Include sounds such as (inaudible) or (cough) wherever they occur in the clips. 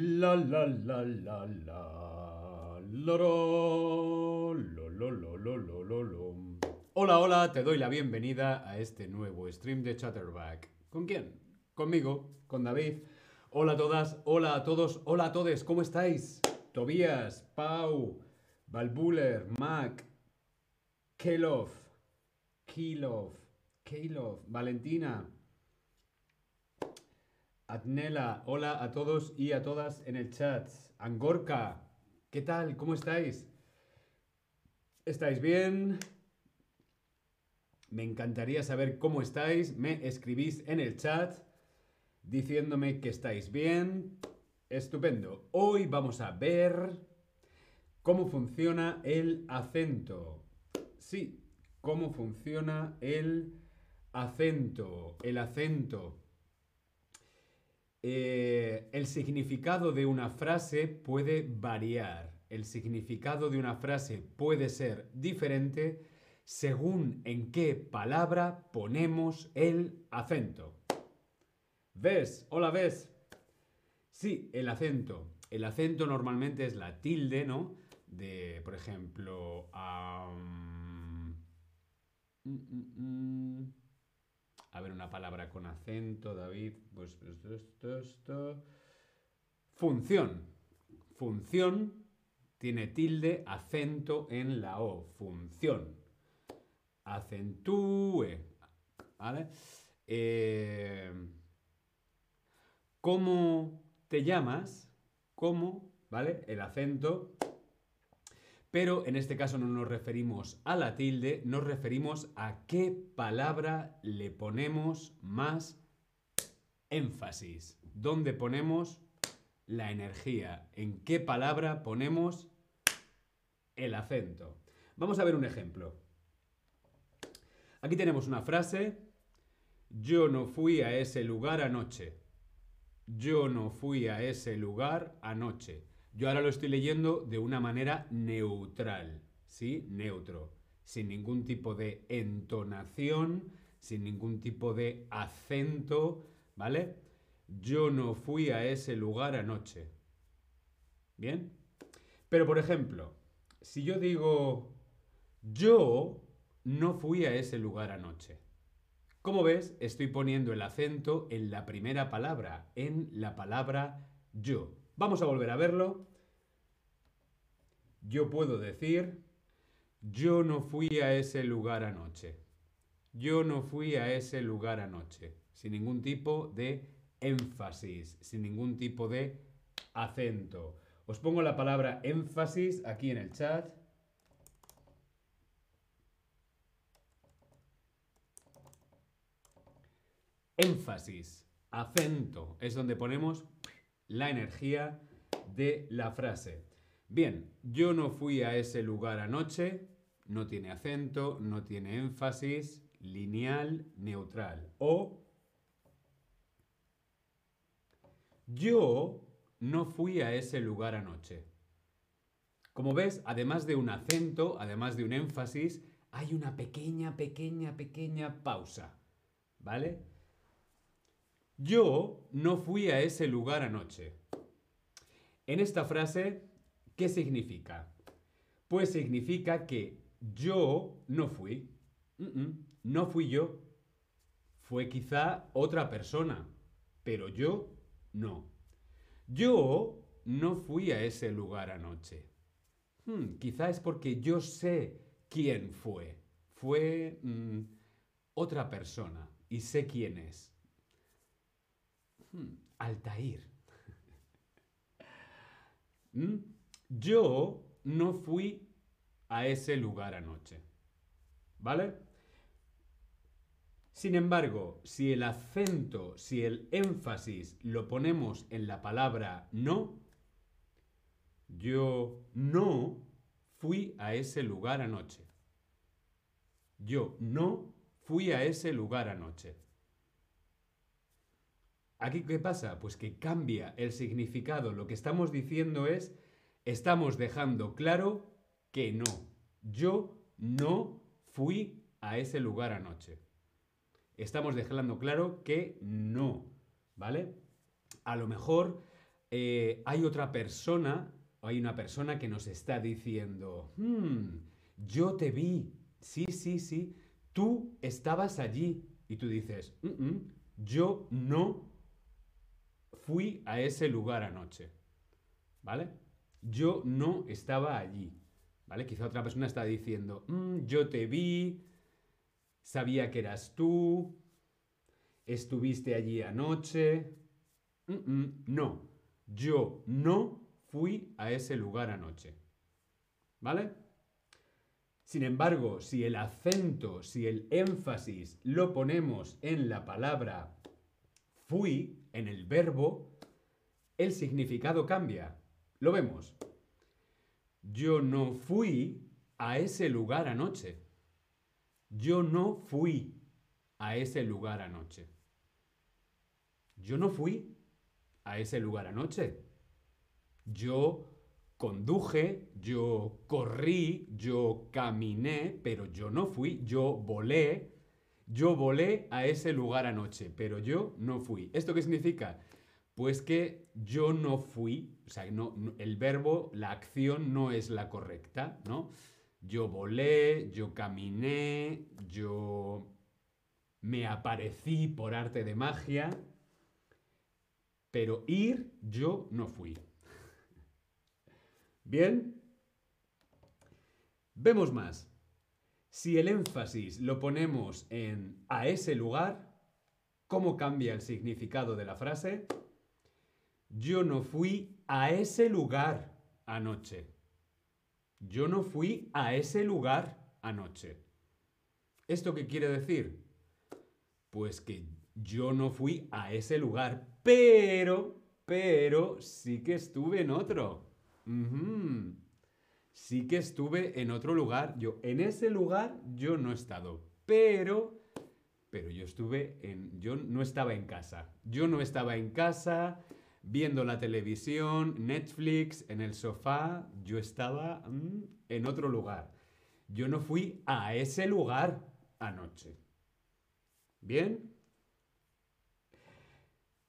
La la lo. Hola, hola, te doy la bienvenida a este nuevo stream de Chatterback. ¿Con quién? Conmigo, con David. Hola a todas, hola a todos, hola a todos, ¿cómo estáis? Tobías, Pau, Balbuler, Mac, Kelov, Kilov, Kelov, Valentina, Adnela, hola a todos y a todas en el chat. Angorka, ¿qué tal? ¿Cómo estáis? ¿Estáis bien? Me encantaría saber cómo estáis. Me escribís en el chat diciéndome que estáis bien. Estupendo. Hoy vamos a ver cómo funciona el acento. Sí, cómo funciona el acento. El acento. Eh, el significado de una frase puede variar. El significado de una frase puede ser diferente según en qué palabra ponemos el acento. ¿Ves? Hola, ¿ves? Sí, el acento. El acento normalmente es la tilde, ¿no? De, por ejemplo, mm, mm, mm. A ver una palabra con acento, David. Pues esto, esto, esto. Función. Función tiene tilde, acento en la O. Función. Acentúe. ¿Vale? Eh, ¿Cómo te llamas? ¿Cómo? ¿Vale? El acento. Pero en este caso no nos referimos a la tilde, nos referimos a qué palabra le ponemos más énfasis. ¿Dónde ponemos la energía? ¿En qué palabra ponemos el acento? Vamos a ver un ejemplo. Aquí tenemos una frase. Yo no fui a ese lugar anoche. Yo no fui a ese lugar anoche. Yo ahora lo estoy leyendo de una manera neutral, ¿sí? Neutro, sin ningún tipo de entonación, sin ningún tipo de acento, ¿vale? Yo no fui a ese lugar anoche. ¿Bien? Pero por ejemplo, si yo digo, yo no fui a ese lugar anoche. Como ves, estoy poniendo el acento en la primera palabra, en la palabra yo. Vamos a volver a verlo. Yo puedo decir, yo no fui a ese lugar anoche. Yo no fui a ese lugar anoche. Sin ningún tipo de énfasis, sin ningún tipo de acento. Os pongo la palabra énfasis aquí en el chat. énfasis, acento, es donde ponemos la energía de la frase. Bien, yo no fui a ese lugar anoche, no tiene acento, no tiene énfasis, lineal, neutral. O yo no fui a ese lugar anoche. Como ves, además de un acento, además de un énfasis, hay una pequeña, pequeña, pequeña pausa. ¿Vale? Yo no fui a ese lugar anoche. En esta frase, ¿qué significa? Pues significa que yo no fui. no fui yo. Fue quizá otra persona, pero yo no. Yo no fui a ese lugar anoche. Hmm, quizá es porque yo sé quién fue. Fue mm, otra persona y sé quién es. Hmm, Altair. (laughs) ¿Mm? Yo no fui a ese lugar anoche. ¿Vale? Sin embargo, si el acento, si el énfasis lo ponemos en la palabra no, yo no fui a ese lugar anoche. Yo no fui a ese lugar anoche. Aquí, ¿qué pasa? Pues que cambia el significado. Lo que estamos diciendo es, estamos dejando claro que no. Yo no fui a ese lugar anoche. Estamos dejando claro que no, ¿vale? A lo mejor eh, hay otra persona, hay una persona que nos está diciendo, "Hmm, yo te vi, sí, sí, sí, tú estabas allí. Y tú dices, "Mm, mm, yo no fui a ese lugar anoche. ¿Vale? Yo no estaba allí. ¿Vale? Quizá otra persona está diciendo, "Mm, yo te vi, sabía que eras tú, estuviste allí anoche. No, yo no fui a ese lugar anoche. ¿Vale? Sin embargo, si el acento, si el énfasis lo ponemos en la palabra fui, en el verbo, el significado cambia. Lo vemos. Yo no fui a ese lugar anoche. Yo no fui a ese lugar anoche. Yo no fui a ese lugar anoche. Yo conduje, yo corrí, yo caminé, pero yo no fui, yo volé, yo volé a ese lugar anoche, pero yo no fui. ¿Esto qué significa? Pues que yo no fui, o sea, el verbo, la acción no es la correcta, ¿no? Yo volé, yo caminé, yo me aparecí por arte de magia, pero ir yo no fui. (laughs) Bien. Vemos más. Si el énfasis lo ponemos en a ese lugar, ¿cómo cambia el significado de la frase? Yo no fui a ese lugar anoche. Yo no fui a ese lugar anoche. ¿Esto qué quiere decir? Pues que yo no fui a ese lugar, pero, pero sí que estuve en otro. Sí que estuve en otro lugar. Yo, en ese lugar yo no he estado, pero, pero yo estuve en, yo no estaba en casa. Yo no estaba en casa viendo la televisión, Netflix, en el sofá. Yo estaba mm, en otro lugar. Yo no fui a ese lugar anoche. ¿Bien?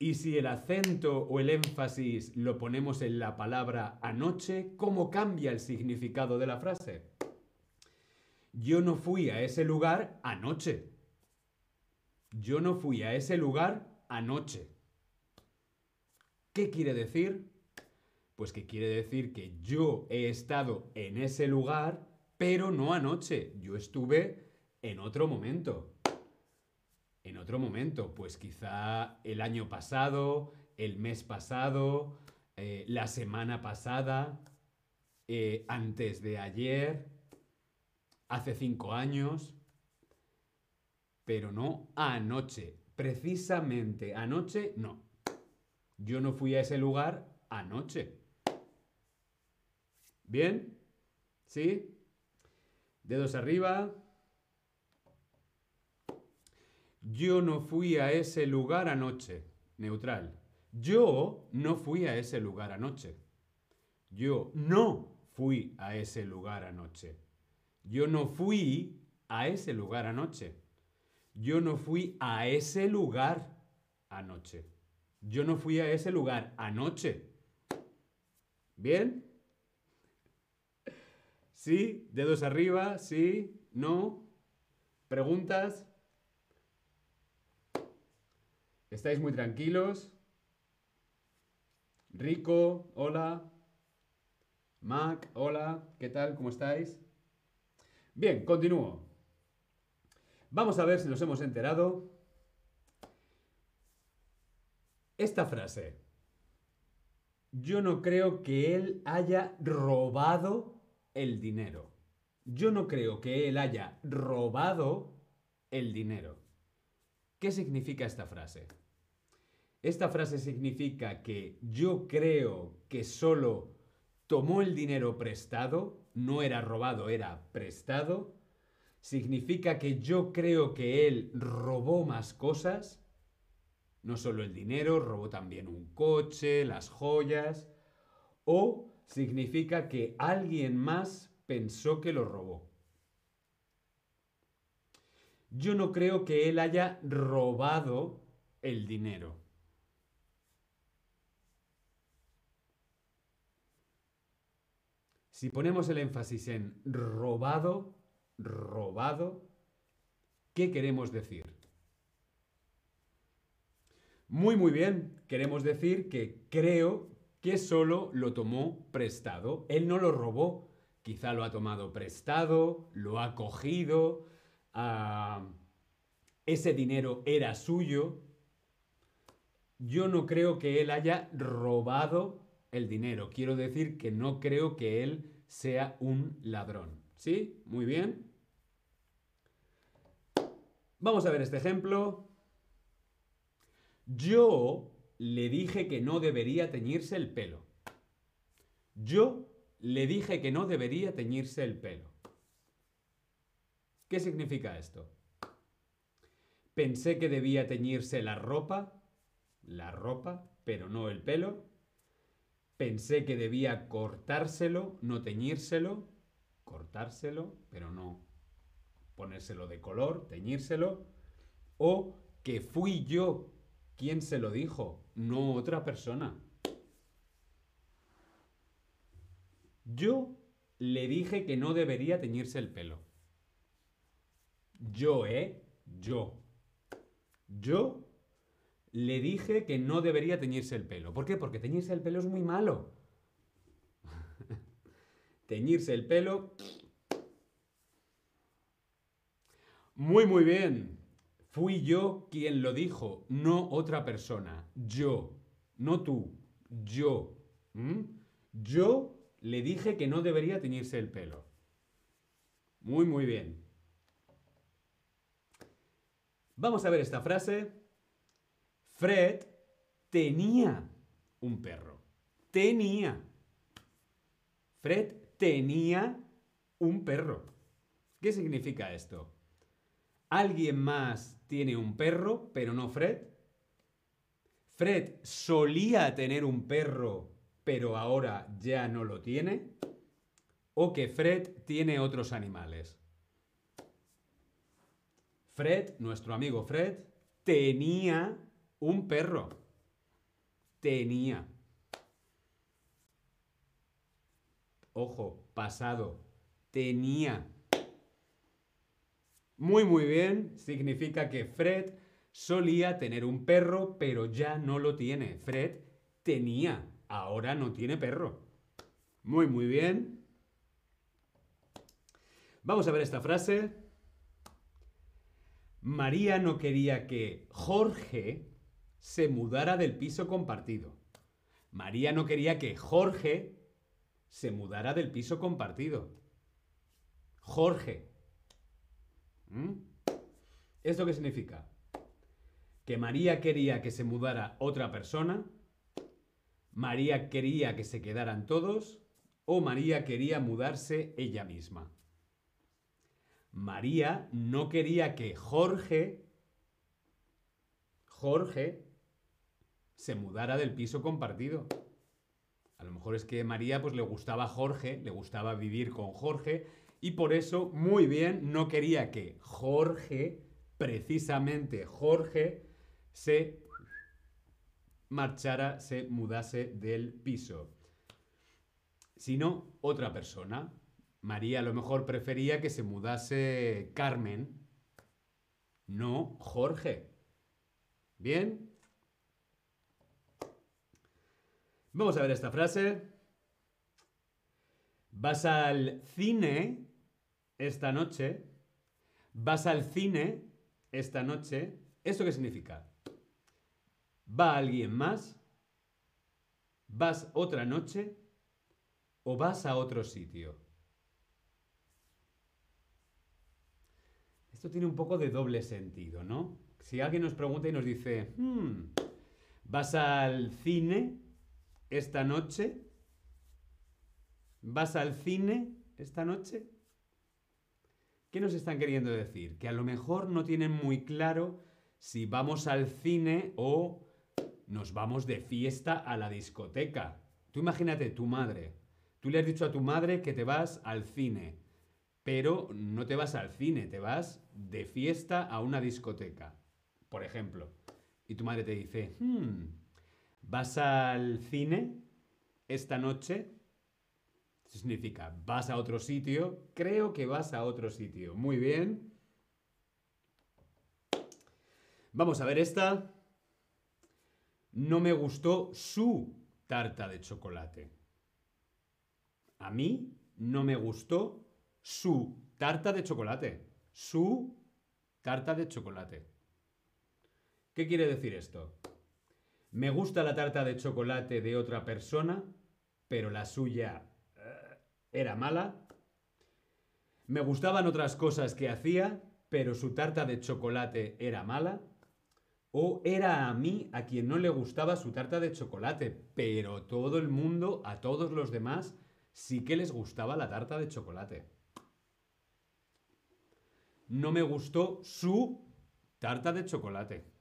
Y si el acento o el énfasis lo ponemos en la palabra anoche, ¿cómo cambia el significado de la frase? Yo no fui a ese lugar anoche. Yo no fui a ese lugar anoche. ¿Qué quiere decir? Pues que quiere decir que yo he estado en ese lugar, pero no anoche. Yo estuve en otro momento. En otro momento, pues quizá el año pasado, el mes pasado, eh, la semana pasada, eh, antes de ayer, hace cinco años, pero no anoche. Precisamente anoche, no. Yo no fui a ese lugar anoche. ¿Bien? ¿Sí? Dedos arriba. Yo no fui a ese lugar anoche. Neutral. Yo no fui a ese lugar anoche. Yo no fui a ese lugar anoche. Yo no fui a ese lugar anoche. Yo no fui a ese lugar anoche. Yo no fui a ese lugar anoche. ¿Bien? ¿Sí? ¿Dedos arriba? ¿Sí? ¿No? ¿Preguntas? ¿Estáis muy tranquilos? Rico, hola. Mac, hola. ¿Qué tal? ¿Cómo estáis? Bien, continúo. Vamos a ver si nos hemos enterado. Esta frase. Yo no creo que él haya robado el dinero. Yo no creo que él haya robado el dinero. ¿Qué significa esta frase? Esta frase significa que yo creo que solo tomó el dinero prestado, no era robado, era prestado. Significa que yo creo que él robó más cosas. No solo el dinero, robó también un coche, las joyas. O significa que alguien más pensó que lo robó. Yo no creo que él haya robado el dinero. Si ponemos el énfasis en robado, robado, ¿qué queremos decir? Muy, muy bien. Queremos decir que creo que solo lo tomó prestado. Él no lo robó. Quizá lo ha tomado prestado, lo ha cogido, ah, ese dinero era suyo. Yo no creo que él haya robado el dinero. Quiero decir que no creo que él sea un ladrón. ¿Sí? Muy bien. Vamos a ver este ejemplo. Yo le dije que no debería teñirse el pelo. Yo le dije que no debería teñirse el pelo. ¿Qué significa esto? Pensé que debía teñirse la ropa, la ropa, pero no el pelo. Pensé que debía cortárselo, no teñírselo, cortárselo, pero no ponérselo de color, teñírselo. O que fui yo ¿Quién se lo dijo? No otra persona. Yo le dije que no debería teñirse el pelo. Yo, ¿eh? Yo. Yo le dije que no debería teñirse el pelo. ¿Por qué? Porque teñirse el pelo es muy malo. (laughs) teñirse el pelo... Muy, muy bien. Fui yo quien lo dijo, no otra persona. Yo, no tú, yo. ¿Mm? Yo le dije que no debería teñirse el pelo. Muy, muy bien. Vamos a ver esta frase. Fred tenía un perro. Tenía. Fred tenía un perro. ¿Qué significa esto? ¿Alguien más tiene un perro, pero no Fred. Fred solía tener un perro, pero ahora ya no lo tiene. O que Fred tiene otros animales. Fred, nuestro amigo Fred, tenía un perro. Tenía. Ojo, pasado. Tenía muy, muy bien. Significa que Fred solía tener un perro, pero ya no lo tiene. Fred tenía, ahora no tiene perro. Muy, muy bien. Vamos a ver esta frase. María no quería que Jorge se mudara del piso compartido. María no quería que Jorge se mudara del piso compartido. Jorge, ¿Mm? ¿Esto qué significa? Que María quería que se mudara otra persona, María quería que se quedaran todos o María quería mudarse ella misma. María no quería que Jorge, Jorge, se mudara del piso compartido. A lo mejor es que María pues le gustaba Jorge, le gustaba vivir con Jorge y por eso, muy bien, no quería que Jorge, precisamente Jorge, se marchara, se mudase del piso, sino otra persona. María a lo mejor prefería que se mudase Carmen, no Jorge. ¿Bien? Vamos a ver esta frase. Vas al cine esta noche, vas al cine esta noche, ¿esto qué significa? ¿Va alguien más? ¿Vas otra noche? ¿O vas a otro sitio? Esto tiene un poco de doble sentido, ¿no? Si alguien nos pregunta y nos dice, hmm, ¿vas al cine esta noche? ¿Vas al cine esta noche? ¿Qué nos están queriendo decir? Que a lo mejor no tienen muy claro si vamos al cine o nos vamos de fiesta a la discoteca. Tú imagínate tu madre. Tú le has dicho a tu madre que te vas al cine, pero no te vas al cine, te vas de fiesta a una discoteca, por ejemplo. Y tu madre te dice, hmm, ¿vas al cine esta noche? Significa, vas a otro sitio, creo que vas a otro sitio. Muy bien. Vamos a ver esta. No me gustó su tarta de chocolate. A mí no me gustó su tarta de chocolate. Su tarta de chocolate. ¿Qué quiere decir esto? Me gusta la tarta de chocolate de otra persona, pero la suya eh, era mala. Me gustaban otras cosas que hacía, pero su tarta de chocolate era mala. O era a mí a quien no le gustaba su tarta de chocolate, pero todo el mundo, a todos los demás, sí que les gustaba la tarta de chocolate. No me gustó su tarta de chocolate.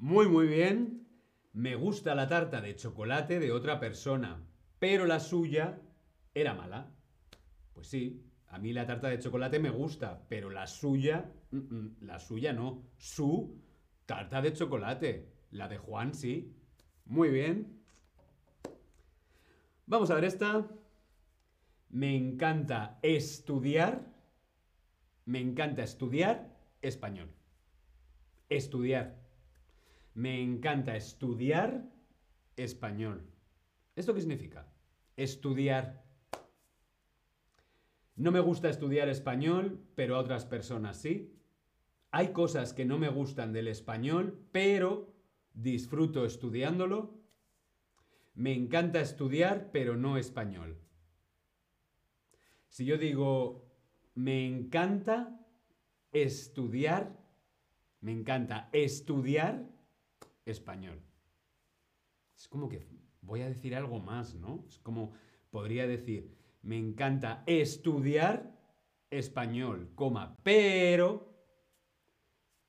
Muy, muy bien. Me gusta la tarta de chocolate de otra persona, pero la suya era mala. Pues sí, a mí la tarta de chocolate me gusta, pero la suya, la suya no. Su tarta de chocolate. La de Juan sí. Muy bien. Vamos a ver esta. Me encanta estudiar. Me encanta estudiar español. Estudiar. Me encanta estudiar español. ¿Esto qué significa? Estudiar. No me gusta estudiar español, pero a otras personas sí. Hay cosas que no me gustan del español, pero disfruto estudiándolo. Me encanta estudiar, pero no español. Si yo digo, me encanta estudiar, me encanta estudiar, español. Es como que voy a decir algo más, ¿no? Es como podría decir, me encanta estudiar español, coma, pero,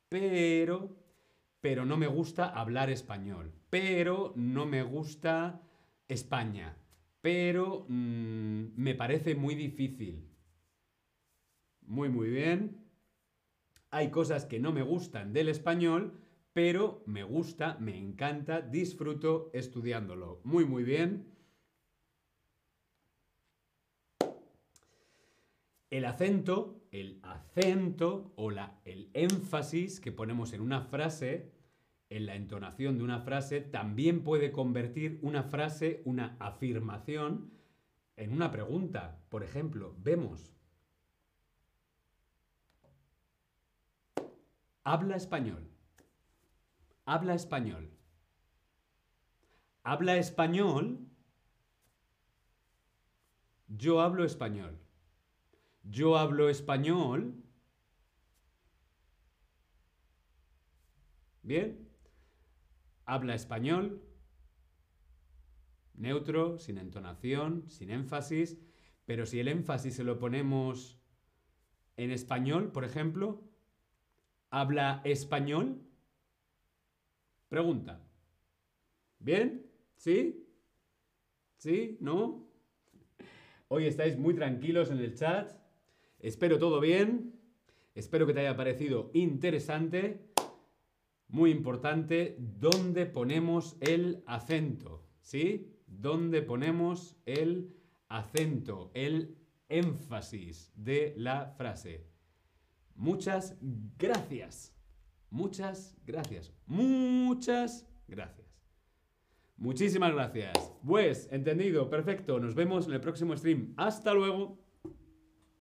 pero, pero no me gusta hablar español, pero no me gusta España, pero mm, me parece muy difícil. Muy, muy bien. Hay cosas que no me gustan del español, pero me gusta, me encanta, disfruto estudiándolo. Muy, muy bien. El acento, el acento o la, el énfasis que ponemos en una frase, en la entonación de una frase, también puede convertir una frase, una afirmación, en una pregunta. Por ejemplo, vemos. Habla español. Habla español. Habla español. Yo hablo español. Yo hablo español. Bien. Habla español. Neutro, sin entonación, sin énfasis. Pero si el énfasis se lo ponemos en español, por ejemplo, ¿habla español? Pregunta. ¿Bien? ¿Sí? ¿Sí? ¿No? Hoy estáis muy tranquilos en el chat. Espero todo bien. Espero que te haya parecido interesante. Muy importante, ¿dónde ponemos el acento? ¿Sí? ¿Dónde ponemos el acento, el énfasis de la frase? Muchas gracias. Muchas gracias. Muchas gracias. Muchísimas gracias. Pues, entendido, perfecto. Nos vemos en el próximo stream. Hasta luego.